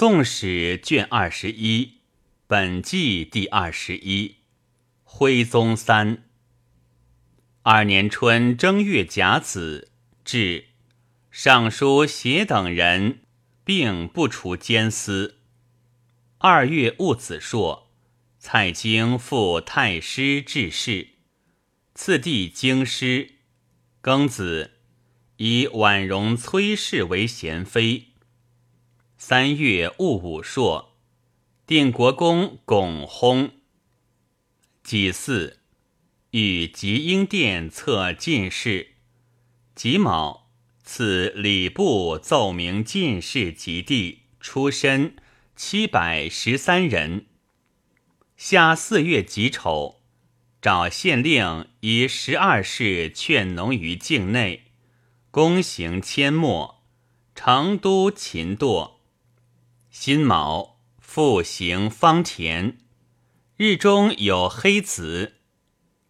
宋史》卷二十一，本纪第二十一，徽宗三二年春正月甲子，至尚书协等人并不除监司。二月戊子朔，蔡京赴太师致仕，次第京师。庚子，以婉容崔氏为贤妃。三月戊午朔，定国公巩薨。己巳，与吉英殿策进士。己卯，赐礼部奏明进士及第，出身七百十三人。夏四月己丑，诏县令以十二世劝农于境内，公行阡陌，成都秦堕。辛卯，复行方田，日中有黑子。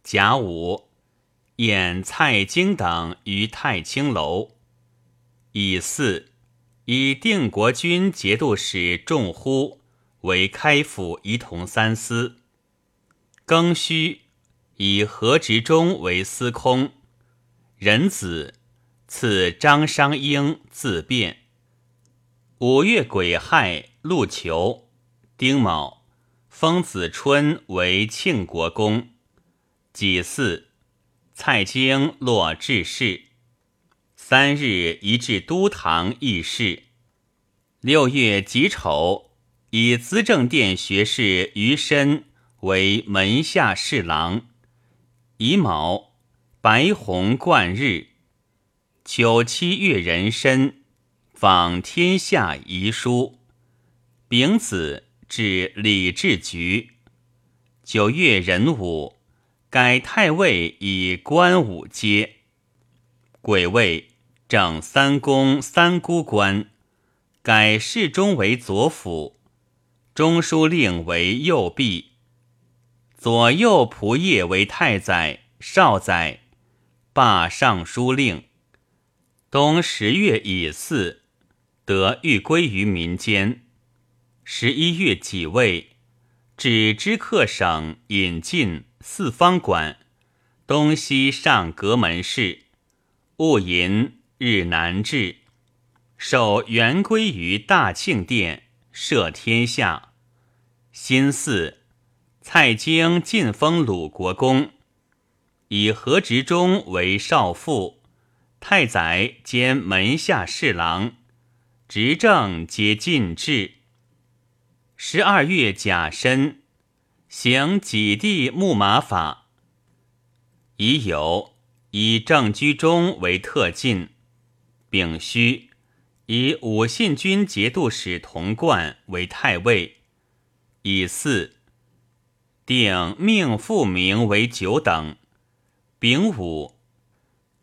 甲午，演蔡京等于太清楼。乙巳，以定国军节度使仲呼为开府仪同三司。庚戌，以何执中为司空。壬子，赐张商英自便。五月癸亥，陆囚。丁卯，封子春为庆国公。己巳，蔡京落致仕。三日，移至都堂议事。六月己丑，以资政殿学士余深为门下侍郎。乙卯，白虹贯日。九七月壬申。访天下遗书，丙子至礼制局。九月壬午，改太尉以官五阶。癸未，正三公三姑官，改侍中为左辅，中书令为右弼，左右仆射为太宰、少宰，罢尚书令。冬十月乙巳。得欲归于民间。十一月己未，指知客省引进四方馆，东西上阁门事，戊寅日南至，受元归于大庆殿，赦天下。辛巳，蔡京晋封鲁国公，以何执中为少傅，太宰兼门下侍郎。执政皆尽至。十二月甲申，行己地牧马法。已有以正居中为特进。丙戌，以武信军节度使童贯为太尉。乙巳，定命复名为九等。丙午，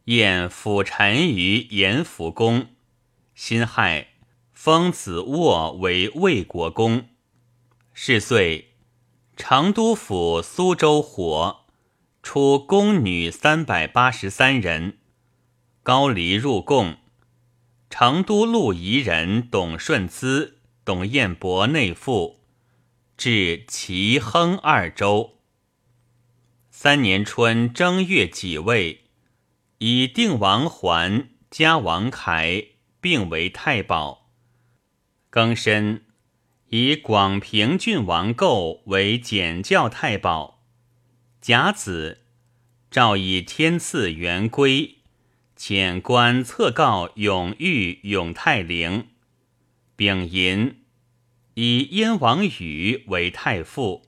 宴辅臣于延福宫。辛亥。封子沃为魏国公，是岁，成都府苏州火，出宫女三百八十三人。高黎入贡，成都路夷人董顺资、董彦博内附，至齐亨二州。三年春正月己未，以定王桓、加王凯并为太保。庚申，以广平郡王构为检校太保。甲子，诏以天赐元归，遣官册告永裕、永泰陵。丙寅，以燕王宇为太傅。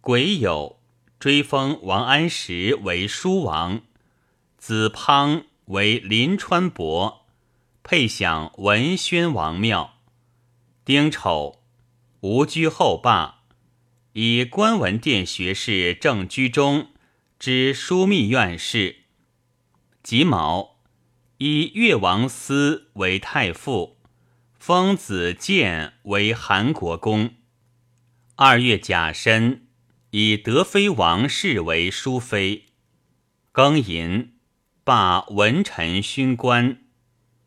癸酉，追封王安石为书王，子滂为临川伯，配享文宣王庙。丁丑，吴居后罢，以官文殿学士正居中之枢密院事。己卯，以越王司为太傅，封子建为韩国公。二月甲申，以德妃王氏为淑妃。庚寅，罢文臣勋官。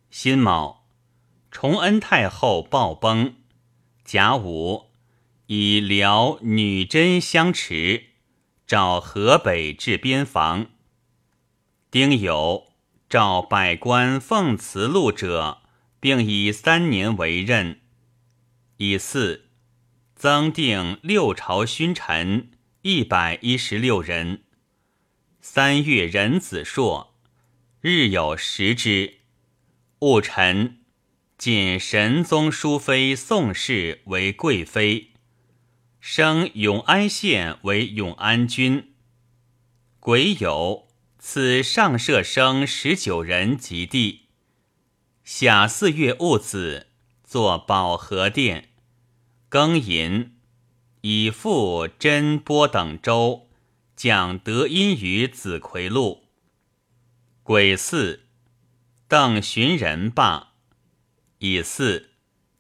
辛卯。崇恩太后暴崩，甲午，以辽女真相持，召河北至边防。丁酉，召百官奉辞禄者，并以三年为任。以四，增定六朝勋臣一百一十六人。三月壬子朔，日有食之。戊辰，晋神宗淑妃宋氏为贵妃，升永安县为永安君。癸酉，赐上舍生十九人及第。夏四月戊子，作保和殿。庚寅，以父真波等州讲德音于子奎禄。癸巳。邓寻人罢，以四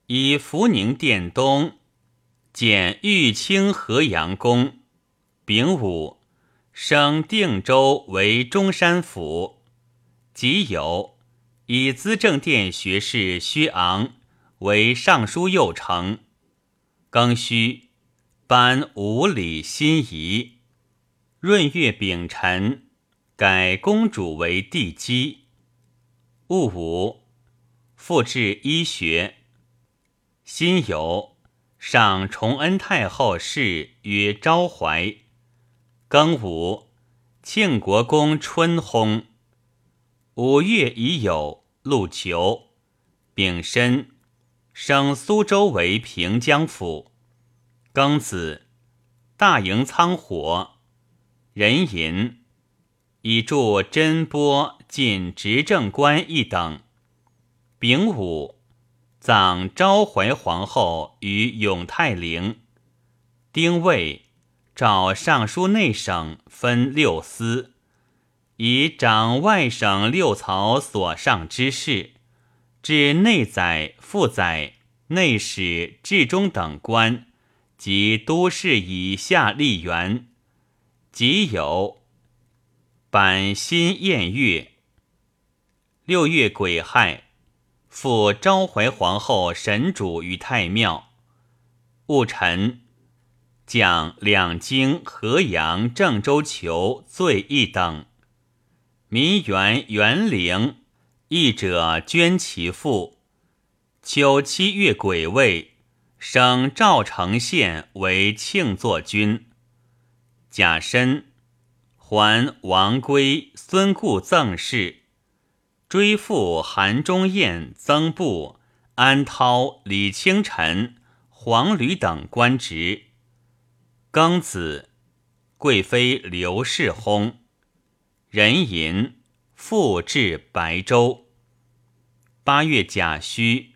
以福宁殿东建玉清河阳宫。丙午，升定州为中山府。己酉，以资政殿学士薛昂为尚书右丞。庚戌，颁五礼新仪。闰月丙辰，改公主为帝姬。戊午，复治医学。辛酉，上崇恩太后谥曰昭怀。庚午，庆国公春薨。五月已有，陆求。丙申，升苏州为平江府。庚子，大营仓火。壬寅。以助真波进执政官一等。丙午，葬昭怀皇后于永泰陵。丁未，召尚书内省分六司，以掌外省六曹所上之事，至内宰、副宰、内史、至中等官及都市以下吏员，即有。版新宴乐。六月癸亥，复昭怀皇后神主于太庙。戊辰，将两京、河阳、郑州囚罪一等。民园元陵，义者捐其父。秋七月癸未，升赵城县为庆作军。甲申。还王归、孙固赠事，追复韩忠彦、曾布、安涛、李清晨、黄吕等官职。庚子，贵妃刘氏薨。壬寅，复至白州。八月甲戌，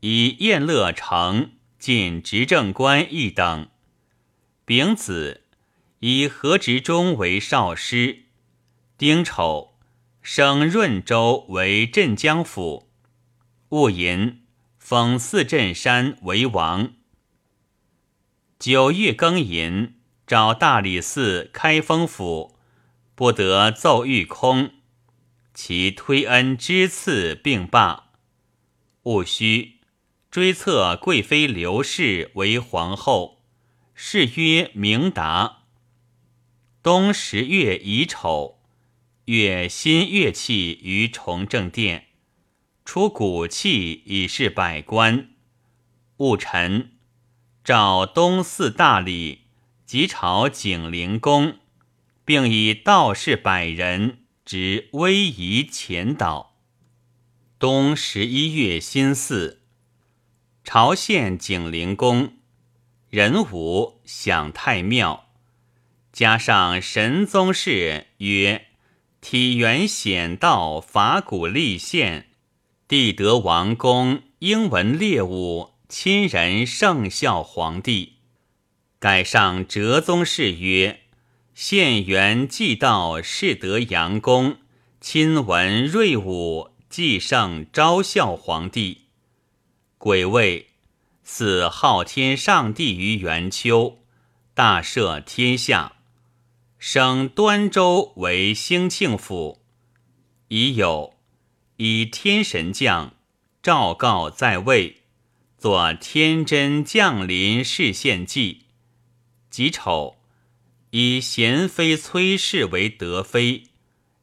以宴乐成进执政官一等。丙子。以何执中为少师，丁丑，升润州为镇江府。戊寅，封四镇山为王。九月庚寅，召大理寺开封府，不得奏御空，其推恩之赐并罢。戊戌，追册贵妃刘氏为皇后，谥曰明达。冬十月乙丑，乐新乐器于崇政殿，出古器以示百官。戊辰，召东寺大理即朝景陵宫，并以道士百人执威仪前导。冬十一月辛巳，朝献景陵宫，壬午享太庙。加上神宗谥曰体元显道法古立宪，帝德王公英文列武亲仁圣孝皇帝。改上哲宗谥曰宪元继道世德阳公亲文睿武继圣昭孝皇帝。癸未，祀昊天上帝于元丘，大赦天下。升端州为兴庆府，已有以天神将诏告在位，作天真降临事献祭。己丑，以贤妃崔氏为德妃，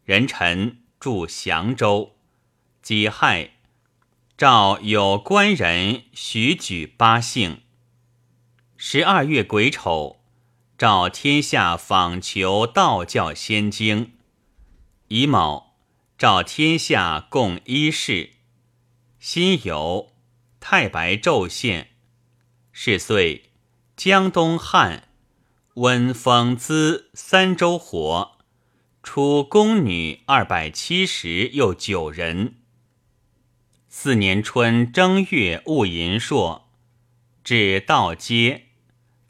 人臣住祥州。己亥，诏有官人许举八姓。十二月癸丑，诏天下访求道教仙经。乙卯，诏天下共一事。辛酉。太白昼现，是岁江东旱，温风滋三州火，出宫女二百七十又九人。四年春正月戊寅朔，至道街，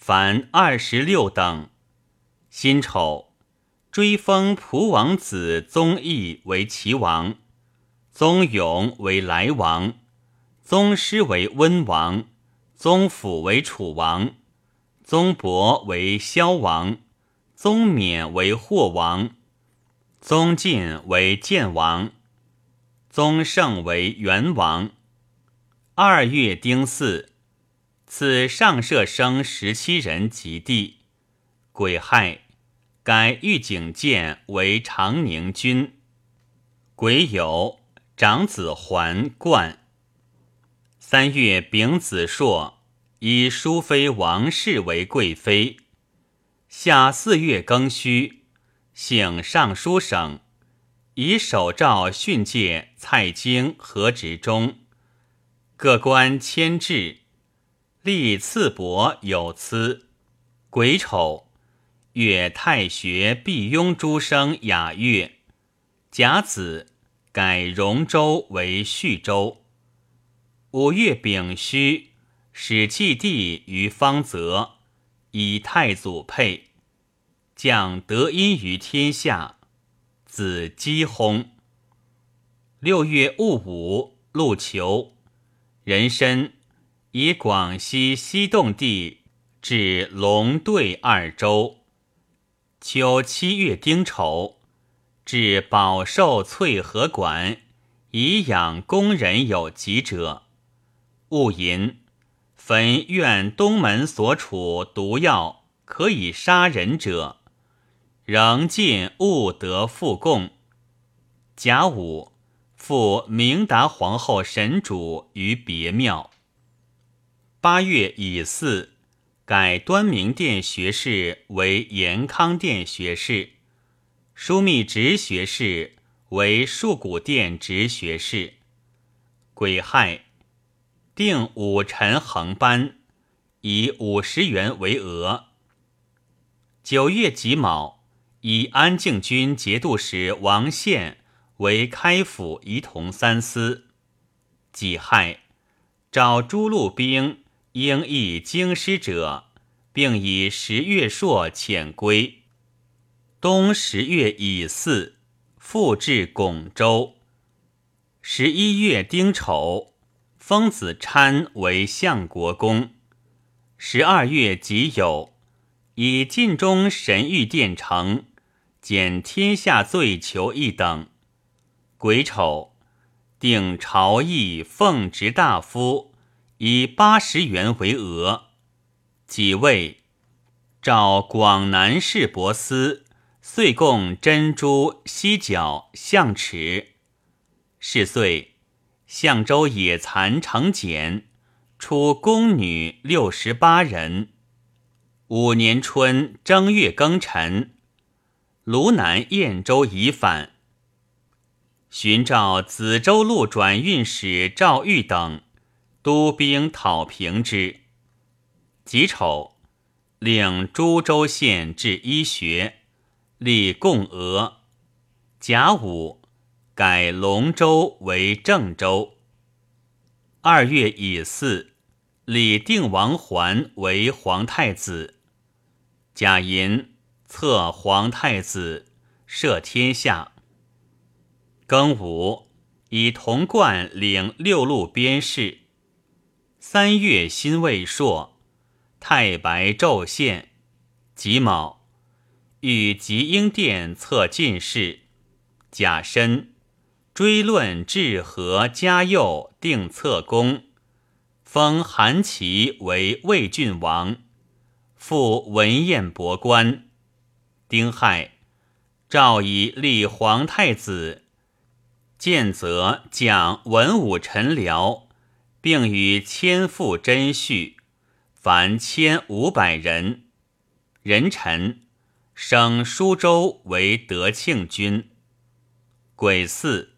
凡二十六等。辛丑，追封蒲王子宗义为齐王，宗永为来王。宗师为温王，宗辅为楚王，宗伯为萧王，宗冕为霍王，宗晋为建王，宗盛为元王。二月丁巳，赐上舍生十七人及第。癸亥，改御景监为长宁君。癸酉，长子桓冠。三月丙子朔，以淑妃王氏为贵妃。夏四月庚戌，省尚书省，以手诏训诫蔡京和执中，各官迁制，立次伯有疵。癸丑，月太学毕庸诸生雅乐。甲子，改荣州为叙州。五月丙戌，始祭地于方泽，以太祖配，降德音于天下，子姬薨。六月戊午，陆求人参，以广西西洞地至龙对二州。秋七月丁丑，至宝寿翠和馆，以养工人有疾者。戊寅，焚院东门所处毒药可以杀人者，仍尽勿得复供。甲午，复明达皇后神主于别庙。八月乙巳，改端明殿学士为延康殿学士，枢密直学士为树谷殿直学士。癸亥。定五臣横班，以五十元为额。九月己卯，以安静军节度使王宪为开府仪同三司。己亥，召诸路兵应役京师者，并以十月朔遣归。冬十月乙巳，复至巩州。十一月丁丑。封子参为相国公。十二月己酉，以晋中神谕殿丞，减天下罪囚一等。癸丑，定朝议奉直大夫，以八十元为额。己未，召广南市博司，岁贡珍珠、犀角、象齿。是岁。象州野蚕成茧，出宫女六十八人。五年春正月庚辰，卢南燕州已返。寻召梓州路转运使赵玉等督兵讨平之。己丑，领株洲县治医学，立贡额。甲午。改龙州为郑州。二月乙巳，立定王桓为皇太子。甲寅，册皇太子，摄天下。庚午，以童贯领六路边事。三月辛未朔，太白昼现。己卯，与吉英殿策进士。甲申。追论治和嘉佑定策功，封韩琦为魏郡王，复文彦博官。丁亥，诏以立皇太子，建则讲文武臣僚，并与千户甄序，凡千五百人。人臣升舒州为德庆军。癸巳，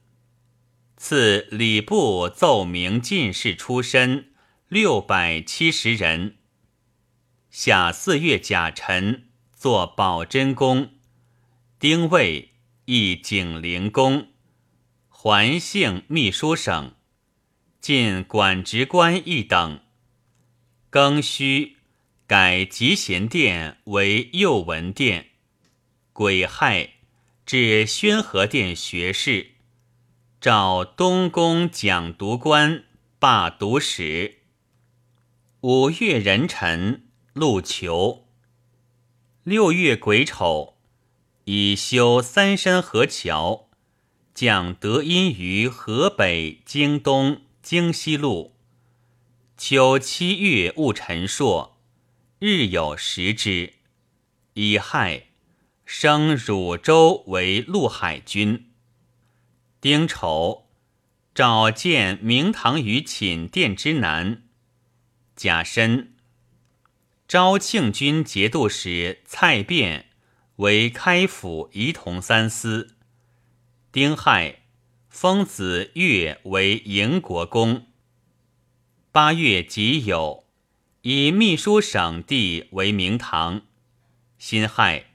赐礼部奏明进士出身六百七十人。夏四月甲辰，做保真宫。丁未，谥景灵公。桓姓秘书省，进管职官一等。庚戌。改集贤殿为右文殿，癸亥至宣和殿学士，召东宫讲读官，罢读史。五月壬辰，陆求。六月癸丑，以修三山河桥，降德音于河北、京东、京西路。秋七月戊辰朔。日有食之，乙亥，升汝州为陆海军。丁丑，召见明堂于寝殿之南。甲申，昭庆军节度使蔡卞为开府仪同三司。丁亥，封子越为营国公。八月己酉。以秘书省地为明堂，辛亥，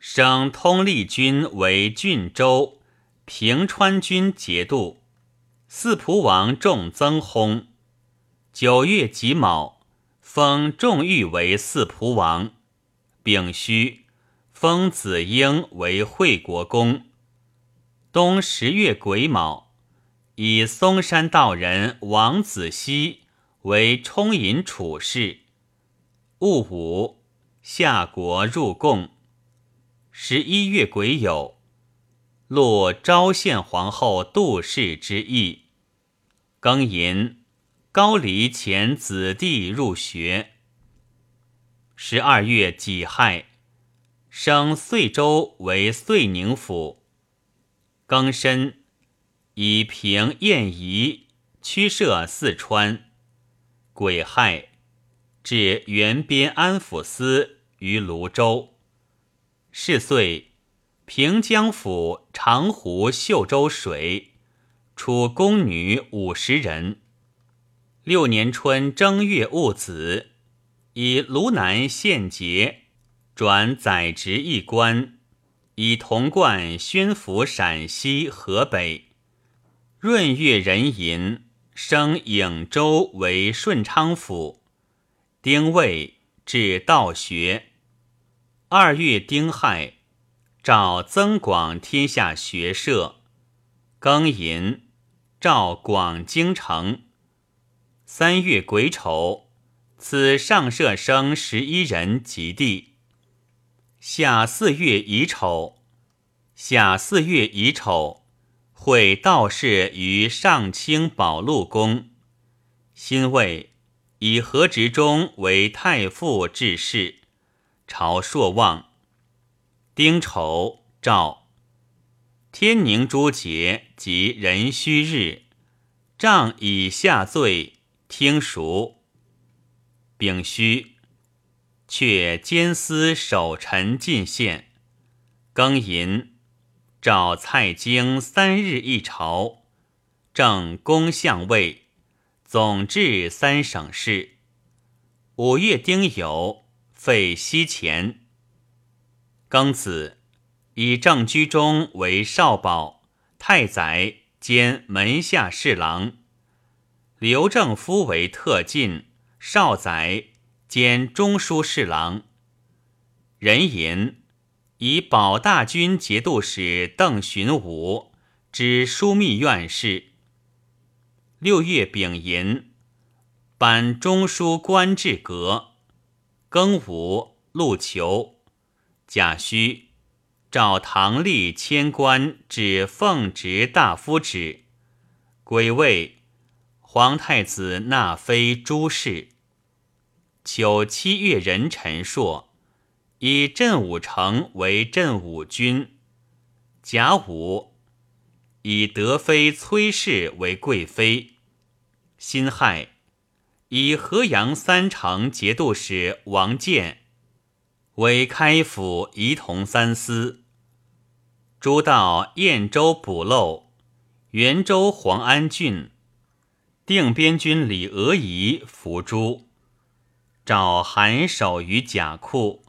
升通利军为郡州，平川军节度，四仆王众增薨。九月己卯，封仲玉为四仆王。丙戌，封子婴为惠国公。冬十月癸卯，以嵩山道人王子熙。为充银处事。戊午，夏国入贡。十一月癸酉，录昭献皇后杜氏之意。庚寅，高丽遣子弟入学。十二月己亥，升遂州为遂宁府。庚申，以平燕仪驱射四川。癸亥，至原边安抚司于泸州。是岁，平江府长湖秀州水，出宫女五十人。六年春正月戊子，以卢南县节转宰职一官，以童贯宣抚陕西、河北。闰月壬寅。升颍州为顺昌府，丁未至道学。二月丁亥，诏增广天下学社。庚寅，诏广京城。三月癸丑，此上舍生十一人及第。夏四月乙丑，夏四月乙丑。会道士于上清宝禄宫，辛未，以何执中为太傅致仕，朝朔望。丁丑，诏天宁诸节及壬戌日，杖以下罪，听赎。丙戌，却监司守臣进献。庚寅。召蔡京三日一朝，正宫相位，总治三省事。五月丁酉，废西前。庚子，以正居中为少保、太宰兼门下侍郎。刘正夫为特进、少宰兼中书侍郎。人吟。以保大军节度使邓寻武知枢密院事。六月丙寅，颁中书官至阁。庚午，陆求。甲戌，召唐立迁官至奉直大夫职。癸未，皇太子纳妃朱氏。秋七月人陈朔，以镇武城为镇武军。甲午，以德妃崔氏为贵妃。辛亥，以河阳三城节度使王建为开府仪同三司。诸道燕州补漏，元州黄安郡。定边军李俄仪伏诛，召韩守于甲库。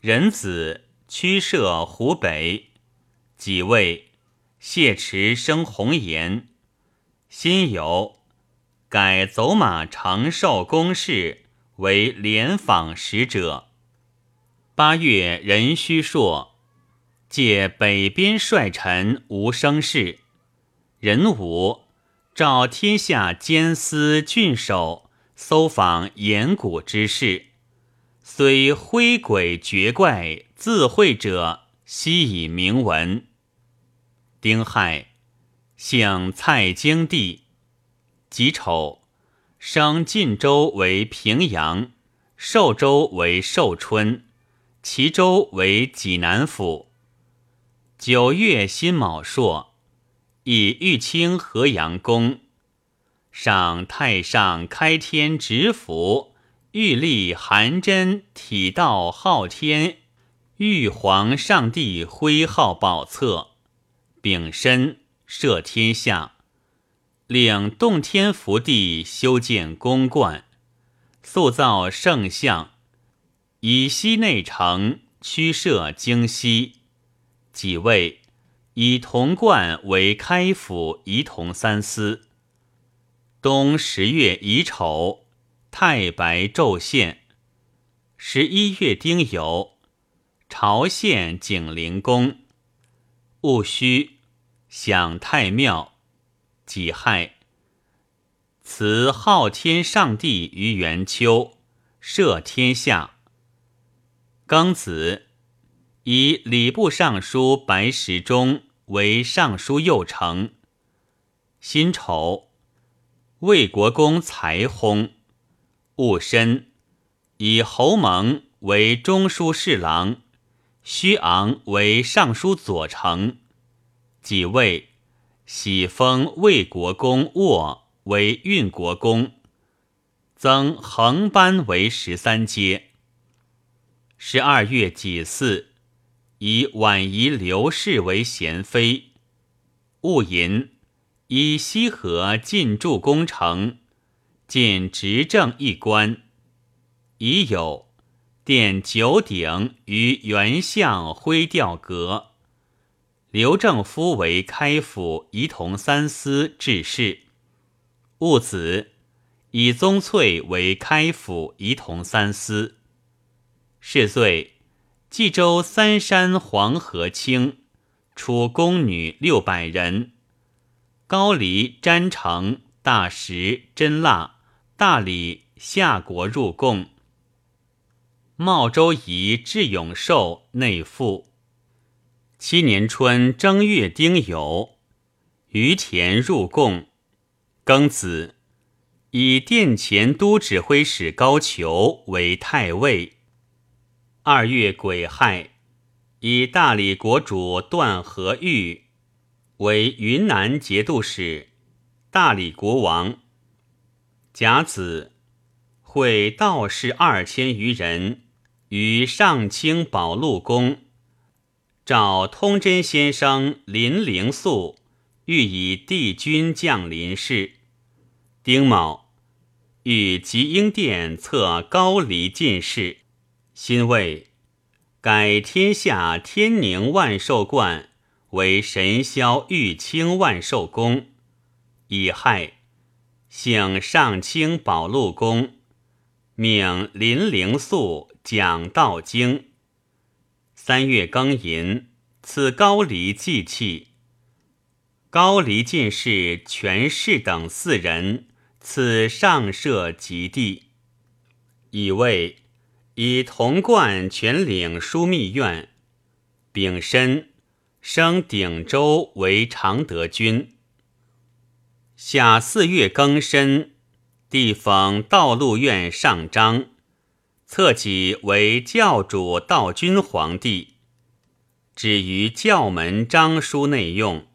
仁子驱射湖北，己未，谢持生红颜。辛酉，改走马长寿公事为连访使者。八月壬戌朔，借北边帅臣吴生事。壬午。召天下监司郡守搜访岩谷之事，虽灰鬼绝怪自会者，悉以明文。丁亥，姓蔡京帝。己丑，升晋州为平阳，寿州为寿春，齐州为济南府。九月辛卯朔。以玉清河阳宫，上太上开天直符，玉立含真体道昊天，玉皇上帝徽号宝册，丙申摄天下，领洞天福地修建宫观，塑造圣像，以西内城驱设京西，几位。以铜冠为开府仪同三司。冬十月乙丑，太白昼现。十一月丁酉，朝献景灵宫。戊戌，享太庙。己亥，辞昊天上帝于元秋，赦天下。庚子，以礼部尚书白石中。为尚书右丞。辛丑，魏国公才薨。戊申，以侯蒙为中书侍郎，虚昂为尚书左丞。己未，喜封魏国公沃为运国公，增横班为十三阶。十二月己巳。以婉仪刘氏为贤妃，戊寅，以西河进驻宫城，进执政一官。已有殿九鼎于原相徽吊阁。刘正夫为开府仪同三司致仕。戊子，以宗粹为开府仪同三司。是岁。冀州三山黄河清，出宫女六百人。高黎、詹城、大石、真腊、大理夏国入贡。茂州仪智永寿内附。七年春正月丁酉，于田入贡。庚子，以殿前都指挥使高俅为太尉。二月癸亥，以大理国主段和玉为云南节度使、大理国王。甲子，会道士二千余人于上清宝禄宫，召通真先生林灵素，欲以帝君降临事。丁卯，与吉英殿策高黎进士。辛未，改天下天宁万寿观为神霄玉清万寿宫。乙亥，姓上清宝禄宫，命林灵素讲道经。三月庚寅，赐高黎祭器。高黎进士全氏等四人，赐上社及第。乙未。以铜冠全领枢密院，丙申升鼎州为常德军。夏四月庚申，地封道路院上章，册己为教主道君皇帝。止于教门章书内用。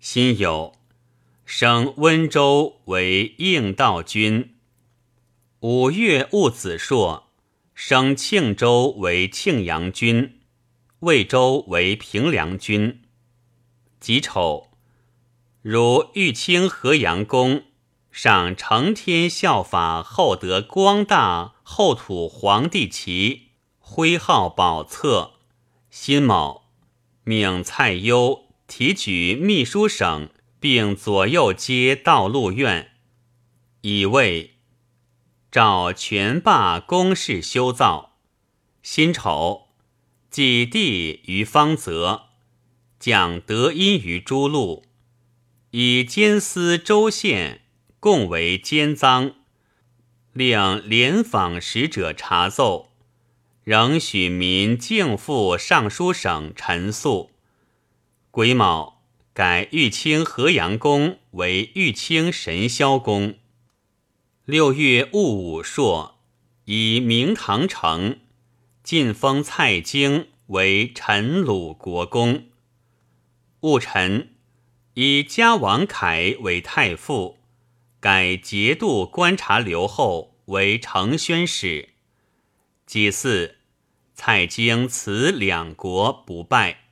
辛酉，升温州为应道君。五月戊子朔，升庆州为庆阳君，魏州为平凉君。己丑，如玉清河阳宫上承天效法厚德光大后土皇帝旗，徽号宝册。辛卯。命蔡攸提举秘书省，并左右皆道路院，以为赵全罢公事修造。辛丑，祭地于方泽，讲德音于诸路，以监司州县共为监赃，令联访使者查奏。仍许民敬赴尚书省陈诉。癸卯，改玉清河阳宫为玉清神霄宫。六月戊午朔，以明堂城晋封蔡京为陈鲁国公。戊辰，以嘉王恺为太傅，改节度观察留后为承宣使。己巳。蔡京辞两国不拜，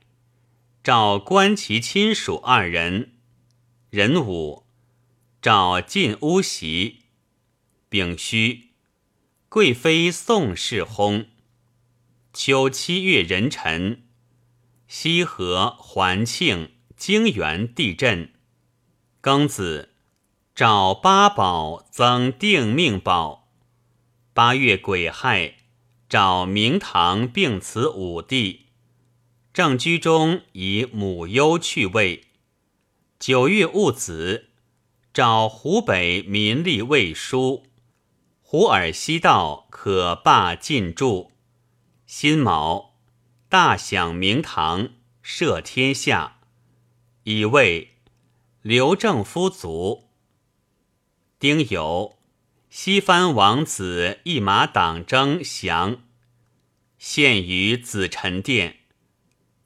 召观其亲属二人。壬午，召晋屋袭。丙戌，贵妃宋氏薨。秋七月壬辰，西河、环庆、泾原地震。庚子，召八宝增定命宝。八月癸亥。召明堂并辞五帝，正居中以母忧去位。九月戊子，召湖北民力未书，胡尔西道可罢进驻。辛卯，大享明堂，赦天下，以为刘正夫卒。丁酉。西藩王子一马党争降，献于紫宸殿。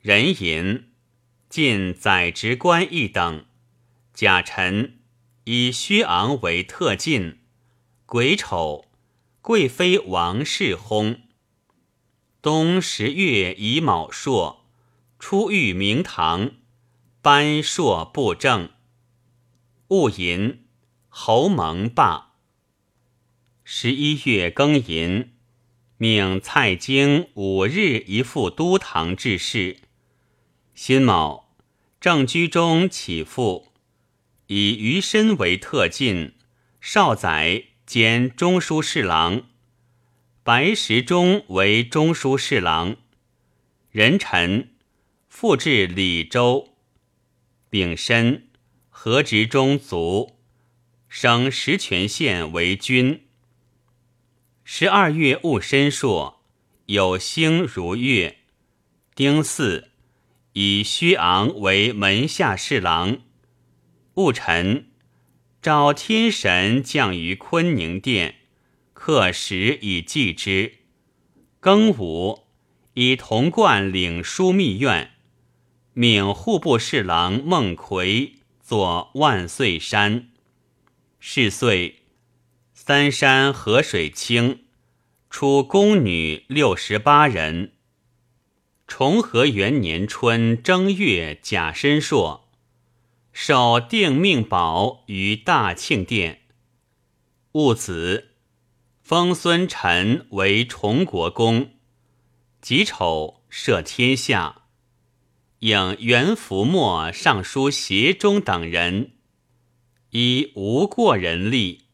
人吟，晋宰职官一等。甲辰，以薛昂为特进。癸丑，贵妃王氏薨。冬十月乙卯朔，出狱明堂，颁朔布政。戊寅，侯蒙罢。十一月庚寅，命蔡京五日一赴都堂致仕。辛卯，正居中起复，以余身为特进，少宰兼中书侍郎，白石中为中书侍郎。壬辰，复至李州。丙申，何职中卒，升石泉县为君。十二月戊申朔，有星如月。丁巳，以薛昂为门下侍郎。戊辰，召天神降于坤宁殿，刻石以祭之。庚午，以童贯领枢密院，命户部侍郎孟奎作万岁山。是岁。三山河水清，出宫女六十八人。重和元年春正月甲申朔，受定命宝于大庆殿。戊子，封孙臣为崇国公。己丑，赦天下。应元福末尚书协中等人，以无过人力。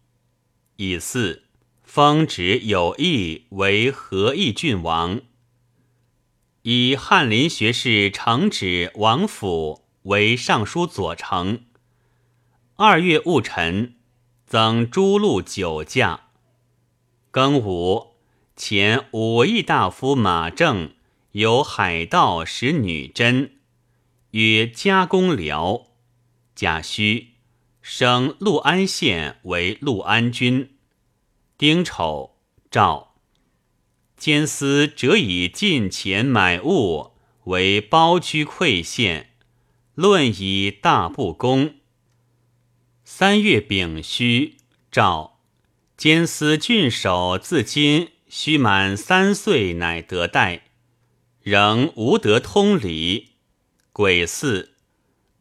以四封职有义为和义郡王，以翰林学士承旨王府为尚书左丞。二月戊辰，增诸路酒驾。庚午，前武义大夫马正有海盗使女真，曰加公僚。甲戌。升陆安县为陆安军。丁丑，诏监司折以进钱买物为包居馈县，论以大不公。三月丙戌，诏监司郡守自今须满三岁，乃得代，仍无得通礼。癸巳。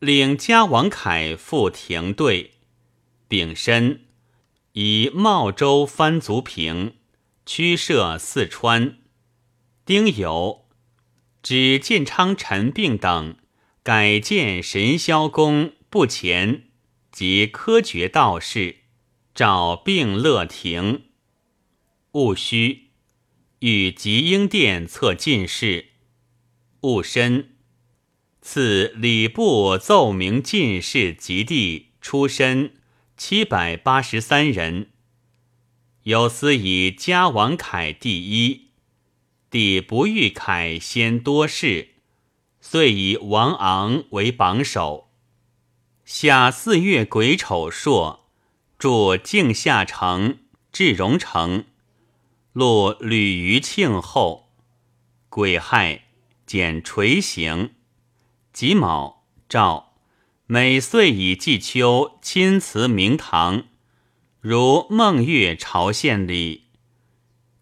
领家王凯赴廷队，丙申以茂州藩族平，驱设四川。丁酉指建昌陈病等改建神霄宫不前及科学道士，召病乐亭。戊戌与吉英殿测进士。戊申。赐礼部奏明进士及第出身七百八十三人，有司以嘉王凯第一，帝不遇凯先多事，遂以王昂为榜首。夏四月癸丑朔，驻靖夏城、至荣城，录吕余庆后，癸亥减垂刑。己卯，诏每岁以季秋亲祠明堂，如孟月朝献礼。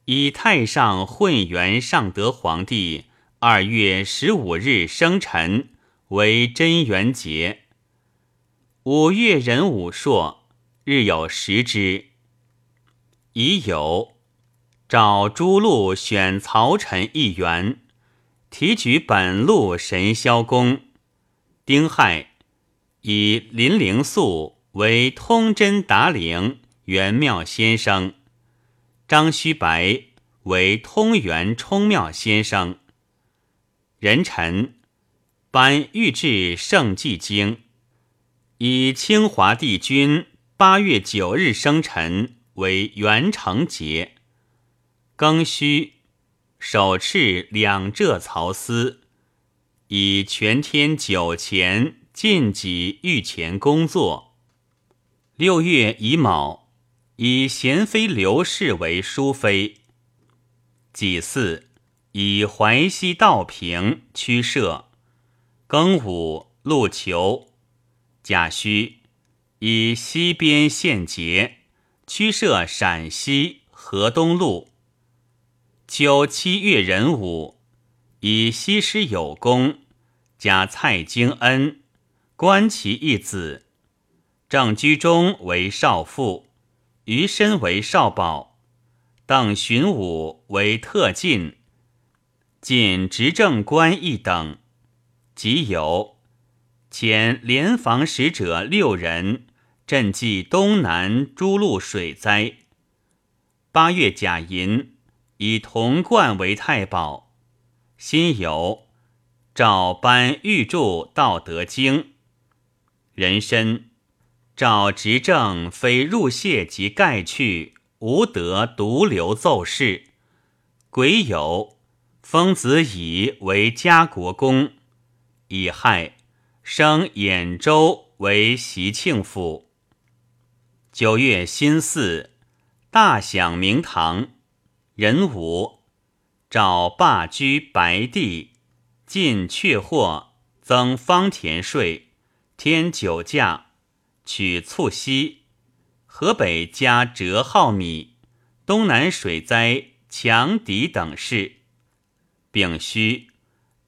以太上混元上德皇帝二月十五日生辰为贞元节。五月壬午朔，日有食之。已有召诸路选曹臣一员，提举本路神霄宫。丁亥，以林灵素为通真达灵元妙先生，张须白为通元冲妙先生。壬辰，颁御制圣济经，以清华帝君八月九日生辰为元成节。庚戌，手敕两浙曹司。以全天九钱尽己御前工作。六月乙卯，以贤妃刘氏为淑妃。己巳，以淮西道平驱射。庚午，陆求。甲戌，以西边县节驱射陕西河东路。秋七月壬午。以西施有功，加蔡京恩，观其一子。郑居中为少傅，余身为少保，邓荀武为特进，仅执政官一等。即有前联防使者六人，赈济东南诸路水灾。八月甲寅，以铜冠为太保。辛酉，诏颁御著《道德经》。人参，诏执政非入谢及盖去，无得独留奏事。癸酉，封子乙为嘉国公。乙亥，升兖州为袭庆府。九月辛巳，大享明堂。壬午。诏罢居白帝，进却货，增方田税，添酒价，取促息。河北加折号米，东南水灾强敌等事。丙戌，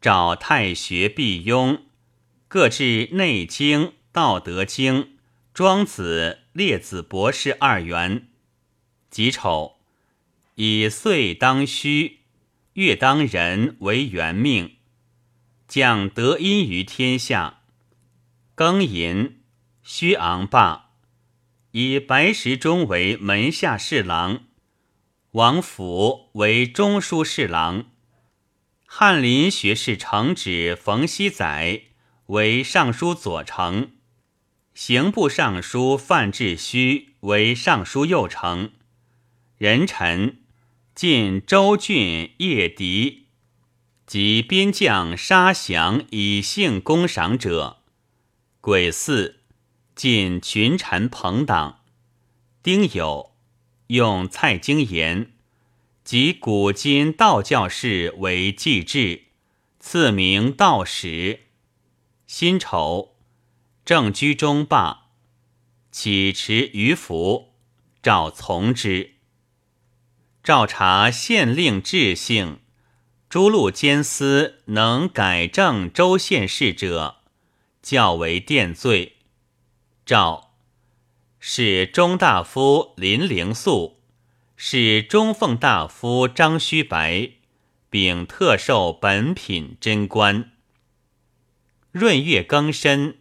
召太学毕庸，各制《内经》《道德经》《庄子》《列子》博士二元。己丑，以岁当戌。月当人为元命，降德音于天下。庚寅，虚昂罢，以白石中为门下侍郎，王府为中书侍郎，翰林学士承旨冯熙载为尚书左丞，刑部尚书范志虚为尚书右丞，人臣。晋州郡叶狄及边将杀降以幸攻赏者，鬼四晋群臣朋党。丁酉，用蔡京言及古今道教士为祭制，赐名道史。辛丑，正居中罢，起持于服，诏从之。赵察县令治性，诸路监司能改正州县事者，较为殿罪。诏使中大夫林灵素，使中奉大夫张须白，并特授本品贞观。闰月庚申，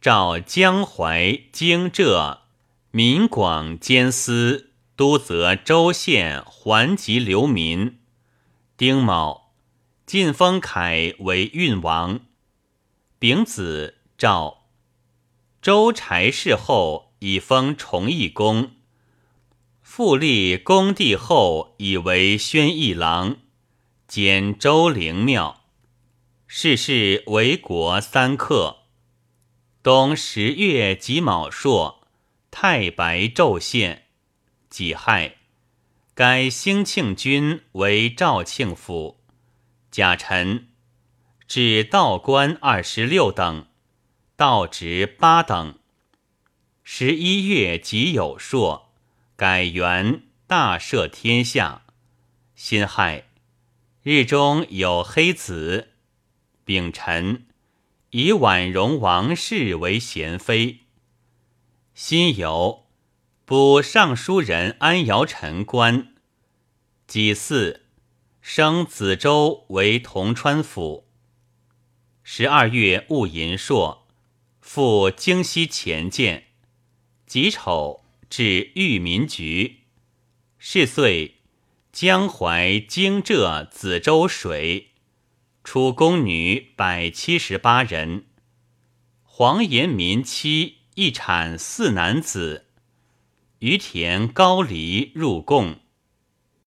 召江淮、荆浙、闽广监司督责州县还籍流民。丁卯，晋封凯为运王。丙子，诏周柴氏后以封崇义公，复立公帝后以为宣义郎，兼周陵庙。世事为国三克。冬十月己卯朔，太白昼现，己亥，改兴庆军为肇庆府。甲辰，至道官二十六等，道职八等。十一月己酉朔，改元大赦天下。辛亥，日中有黑子。丙辰，以婉容王氏为贤妃。辛酉，补尚书人安尧臣官。己巳，升子州为铜川府。十二月戊寅朔，赴京西前见。己丑，至御民局。是岁，江淮、京浙、子州水。出宫女百七十八人，黄延民妻一产四男子，于田高黎入贡。